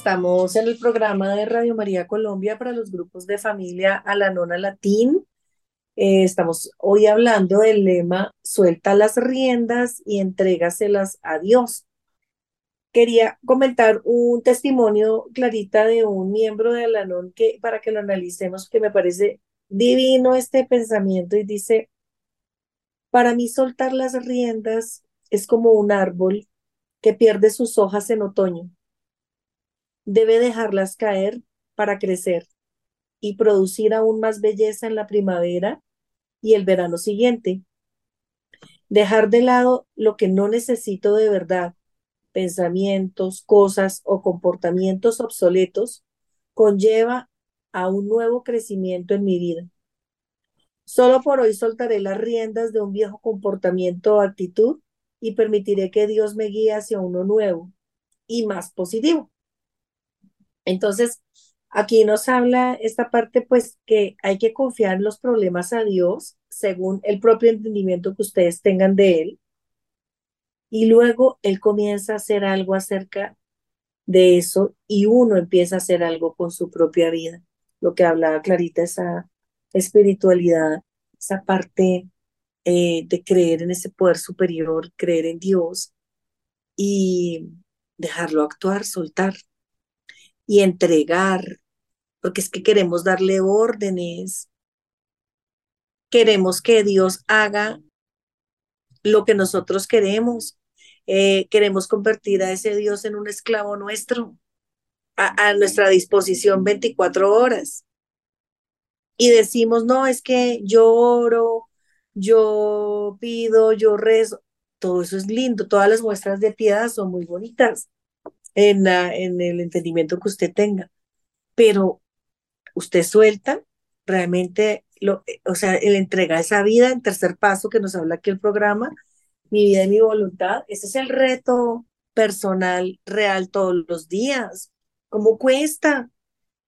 Estamos en el programa de Radio María Colombia para los grupos de familia a la nona latín. Eh, estamos hoy hablando del lema Suelta las riendas y entrégaselas a Dios. Quería comentar un testimonio clarita de un miembro de Alanón que para que lo analicemos, que me parece divino este pensamiento y dice, para mí soltar las riendas es como un árbol que pierde sus hojas en otoño debe dejarlas caer para crecer y producir aún más belleza en la primavera y el verano siguiente. Dejar de lado lo que no necesito de verdad, pensamientos, cosas o comportamientos obsoletos, conlleva a un nuevo crecimiento en mi vida. Solo por hoy soltaré las riendas de un viejo comportamiento o actitud y permitiré que Dios me guíe hacia uno nuevo y más positivo. Entonces, aquí nos habla esta parte, pues, que hay que confiar los problemas a Dios según el propio entendimiento que ustedes tengan de Él. Y luego Él comienza a hacer algo acerca de eso y uno empieza a hacer algo con su propia vida. Lo que hablaba Clarita, esa espiritualidad, esa parte eh, de creer en ese poder superior, creer en Dios y dejarlo actuar, soltar y entregar, porque es que queremos darle órdenes, queremos que Dios haga lo que nosotros queremos, eh, queremos convertir a ese Dios en un esclavo nuestro, a, a nuestra disposición 24 horas. Y decimos, no, es que yo oro, yo pido, yo rezo, todo eso es lindo, todas las muestras de piedad son muy bonitas, en, el entendimiento que usted tenga. Pero usted suelta realmente, lo, o sea, él entrega esa vida en tercer paso que nos habla aquí el programa, mi vida y mi voluntad. Ese es el reto personal real todos los días. ¿Cómo cuesta?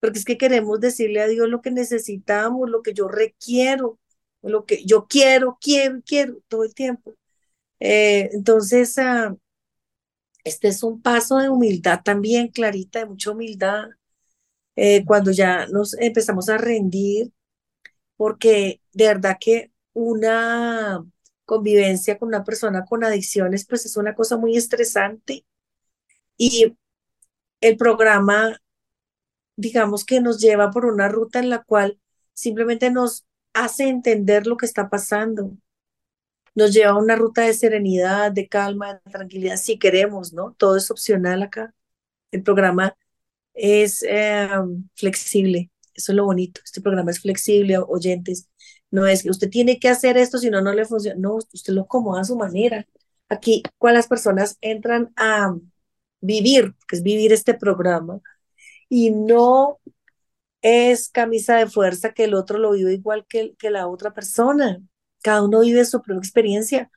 Porque es que queremos decirle a Dios lo que necesitamos, lo que yo requiero, lo que yo quiero, quiero, quiero todo el tiempo. Eh, entonces, uh, este es un paso de humildad también, Clarita, de mucha humildad, eh, cuando ya nos empezamos a rendir, porque de verdad que una convivencia con una persona con adicciones, pues es una cosa muy estresante. Y el programa, digamos que nos lleva por una ruta en la cual simplemente nos hace entender lo que está pasando. Nos lleva a una ruta de serenidad, de calma, de tranquilidad, si queremos, ¿no? Todo es opcional acá. El programa es eh, flexible, eso es lo bonito. Este programa es flexible, oyentes. No es que usted tiene que hacer esto, si no, no le funciona. No, usted lo acomoda a su manera. Aquí, cuando las personas entran a vivir, que es vivir este programa, y no es camisa de fuerza que el otro lo vive igual que la otra persona. Cada uno vive su propia experiencia.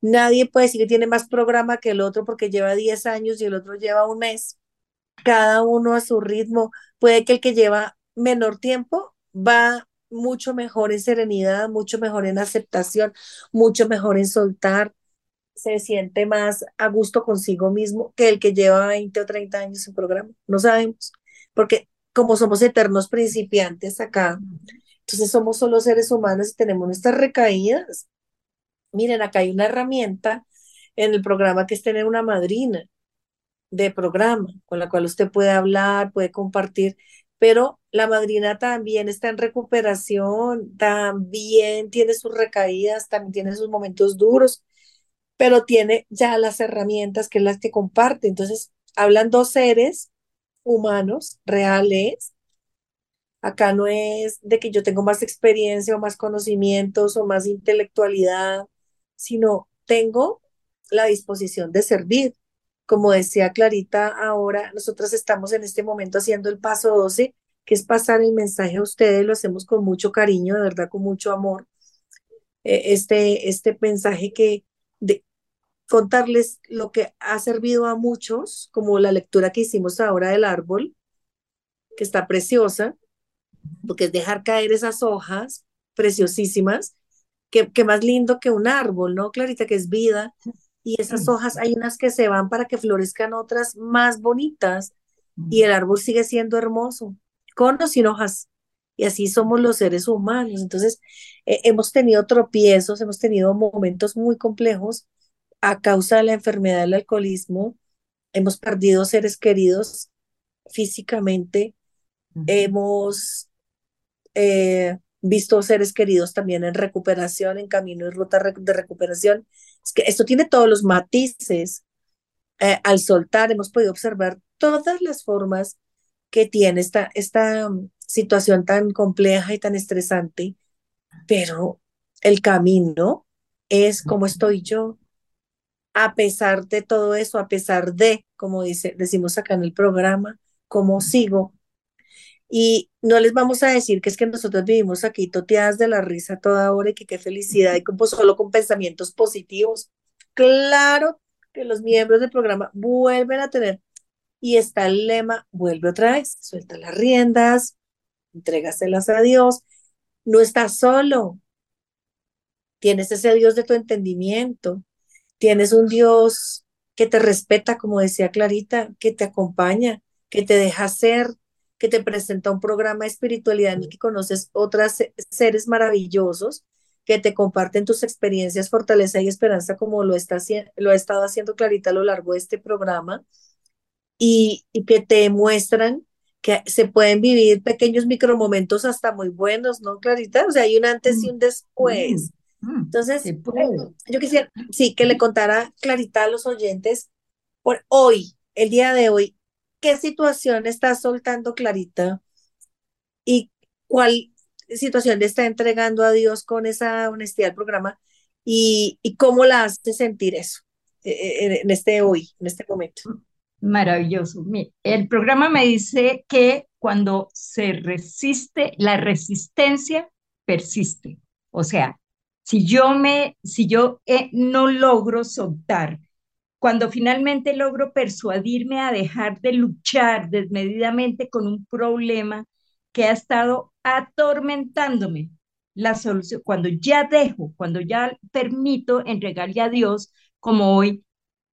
Nadie puede decir que tiene más programa que el otro porque lleva 10 años y el otro lleva un mes. Cada uno a su ritmo. Puede que el que lleva menor tiempo va mucho mejor en serenidad, mucho mejor en aceptación, mucho mejor en soltar, se siente más a gusto consigo mismo que el que lleva 20 o 30 años en programa. No sabemos, porque como somos eternos principiantes acá, entonces somos solo seres humanos y tenemos nuestras recaídas. Miren, acá hay una herramienta en el programa que es tener una madrina de programa con la cual usted puede hablar, puede compartir, pero la madrina también está en recuperación, también tiene sus recaídas, también tiene sus momentos duros, pero tiene ya las herramientas que es las que comparte. Entonces, hablan dos seres humanos reales. Acá no es de que yo tengo más experiencia o más conocimientos o más intelectualidad, sino tengo la disposición de servir. Como decía Clarita, ahora nosotros estamos en este momento haciendo el paso 12, que es pasar el mensaje a ustedes, lo hacemos con mucho cariño, de verdad, con mucho amor. Eh, este, este mensaje que de, contarles lo que ha servido a muchos, como la lectura que hicimos ahora del árbol, que está preciosa, porque es dejar caer esas hojas preciosísimas, que, que más lindo que un árbol, ¿no, Clarita? Que es vida. Y esas hojas, hay unas que se van para que florezcan otras más bonitas y el árbol sigue siendo hermoso, con o sin hojas. Y así somos los seres humanos. Entonces, eh, hemos tenido tropiezos, hemos tenido momentos muy complejos, a causa de la enfermedad del alcoholismo, hemos perdido seres queridos físicamente, hemos eh, visto seres queridos también en recuperación, en camino y ruta de recuperación. Es que esto tiene todos los matices. Eh, al soltar hemos podido observar todas las formas que tiene esta, esta um, situación tan compleja y tan estresante, pero el camino es como estoy yo, a pesar de todo eso, a pesar de, como dice, decimos acá en el programa, cómo sigo. Y no les vamos a decir que es que nosotros vivimos aquí toteadas de la risa toda hora y que qué felicidad y como solo con pensamientos positivos. Claro que los miembros del programa vuelven a tener. Y está el lema, vuelve otra vez, suelta las riendas, entrégaselas a Dios. No estás solo. Tienes ese Dios de tu entendimiento Tienes un Dios que te respeta, como decía Clarita, que te acompaña, que te deja ser, que te presenta un programa de espiritualidad en el que conoces otros seres maravillosos que te comparten tus experiencias, fortaleza y esperanza, como lo, está, lo ha estado haciendo Clarita a lo largo de este programa, y, y que te muestran que se pueden vivir pequeños micromomentos hasta muy buenos, ¿no, Clarita? O sea, hay un antes y un después. Mm, Entonces, yo quisiera, sí, que le contara Clarita a los oyentes por hoy, el día de hoy, qué situación está soltando Clarita y cuál situación le está entregando a Dios con esa honestidad al programa y, y cómo la hace sentir eso eh, eh, en este hoy, en este momento. Maravilloso. El programa me dice que cuando se resiste, la resistencia persiste. O sea, si yo me, si yo eh, no logro soltar, cuando finalmente logro persuadirme a dejar de luchar desmedidamente con un problema que ha estado atormentándome, la solución, cuando ya dejo, cuando ya permito entregarle a Dios, como hoy,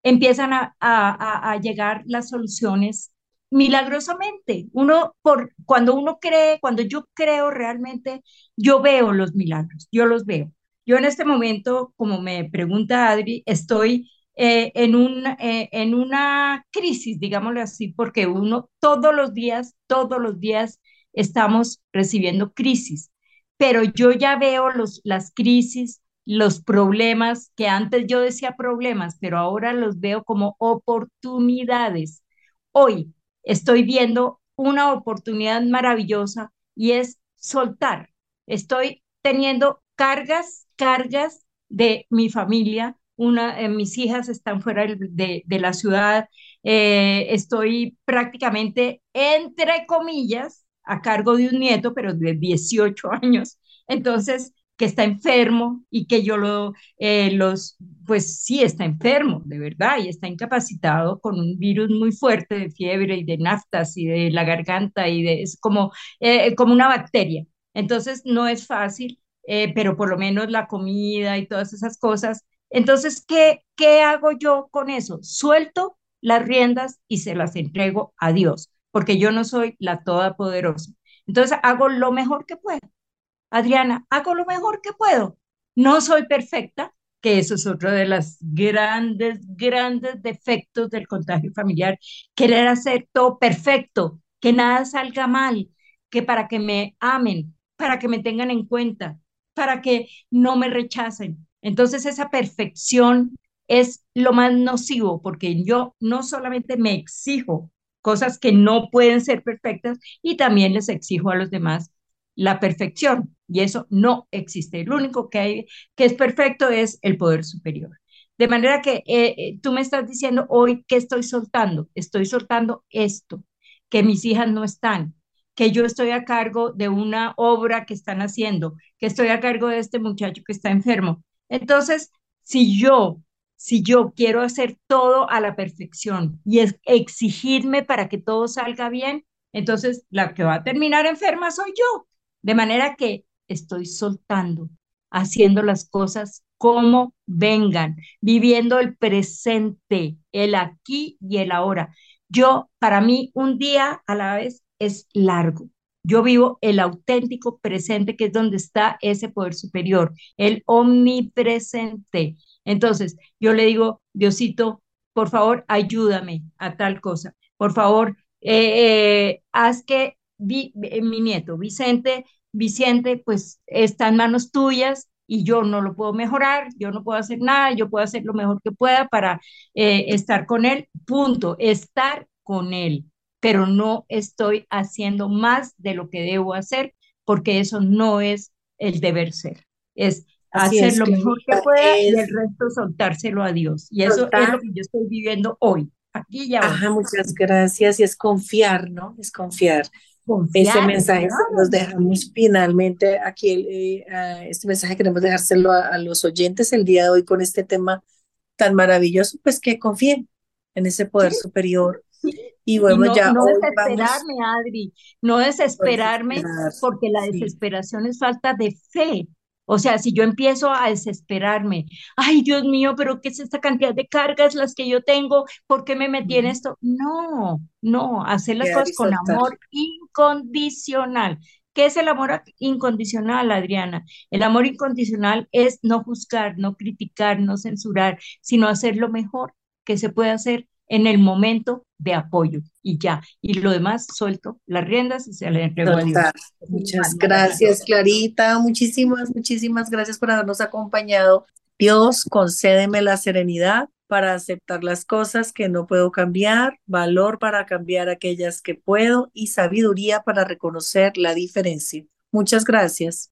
empiezan a, a, a llegar las soluciones milagrosamente. Uno, por, cuando uno cree, cuando yo creo realmente, yo veo los milagros, yo los veo. Yo en este momento, como me pregunta Adri, estoy eh, en, un, eh, en una crisis, digámoslo así, porque uno todos los días, todos los días estamos recibiendo crisis, pero yo ya veo los, las crisis, los problemas, que antes yo decía problemas, pero ahora los veo como oportunidades. Hoy estoy viendo una oportunidad maravillosa y es soltar. Estoy teniendo cargas, cargas de mi familia. Una, eh, mis hijas están fuera de, de la ciudad. Eh, estoy prácticamente, entre comillas, a cargo de un nieto, pero de 18 [laughs] años. Entonces, que está enfermo y que yo lo, eh, los, pues sí está enfermo, de verdad, y está incapacitado con un virus muy fuerte de fiebre y de naftas y de la garganta y de, es como, eh, como una bacteria. Entonces no es fácil, eh, pero por lo menos la comida y todas esas cosas. Entonces, ¿qué, ¿qué hago yo con eso? Suelto las riendas y se las entrego a Dios, porque yo no soy la todopoderosa. Entonces hago lo mejor que puedo Adriana, hago lo mejor que puedo. No soy perfecta, que eso es otro de los grandes, grandes defectos del contagio familiar. Querer hacer todo perfecto, que nada salga mal, que para que me amen, para que me tengan en cuenta, para que no me rechacen. Entonces esa perfección es lo más nocivo porque yo no solamente me exijo cosas que no pueden ser perfectas y también les exijo a los demás la perfección y eso no existe. Lo único que hay que es perfecto es el poder superior. De manera que eh, eh, tú me estás diciendo hoy que estoy soltando, estoy soltando esto, que mis hijas no están, que yo estoy a cargo de una obra que están haciendo, que estoy a cargo de este muchacho que está enfermo. Entonces, si yo, si yo quiero hacer todo a la perfección y es exigirme para que todo salga bien, entonces la que va a terminar enferma soy yo. De manera que estoy soltando, haciendo las cosas como vengan, viviendo el presente, el aquí y el ahora. Yo, para mí, un día a la vez es largo. Yo vivo el auténtico presente, que es donde está ese poder superior, el omnipresente. Entonces, yo le digo, Diosito, por favor, ayúdame a tal cosa. Por favor, eh, eh, haz que mi nieto, Vicente, Vicente, pues está en manos tuyas y yo no lo puedo mejorar, yo no puedo hacer nada, yo puedo hacer lo mejor que pueda para eh, estar con él, punto, estar con él, pero no estoy haciendo más de lo que debo hacer porque eso no es el deber ser, es hacer lo mejor que pueda y el resto soltárselo a Dios. Y eso es lo que yo estoy viviendo hoy, aquí y ahora. Ajá, muchas gracias. Y es confiar, ¿no? Es confiar. Ese mensaje nos dejamos finalmente aquí, eh, este mensaje queremos dejárselo a, los oyentes el día de hoy con este tema tan maravilloso, pues que confíen en ese poder superior. Y bueno, ya. No desesperarme, Adri, no desesperarme, porque la desesperación es falta de fe. O sea, si yo empiezo a desesperarme, ay Dios mío, pero ¿qué es esta cantidad de cargas las que yo tengo? ¿Por qué me metí en esto? No, no, hacer las cosas con amor incondicional. ¿Qué es el amor incondicional, Adriana? El amor incondicional es no juzgar, no criticar, no censurar, sino hacer lo mejor que se puede hacer en el momento de apoyo y ya. Y lo demás suelto las riendas y se le entrego a Dios. Muchas gracias, Clarita. Muchísimas, muchísimas gracias por habernos acompañado. Dios, concédeme la serenidad para aceptar las cosas que no puedo cambiar, valor para cambiar aquellas que puedo y sabiduría para reconocer la diferencia. Muchas gracias.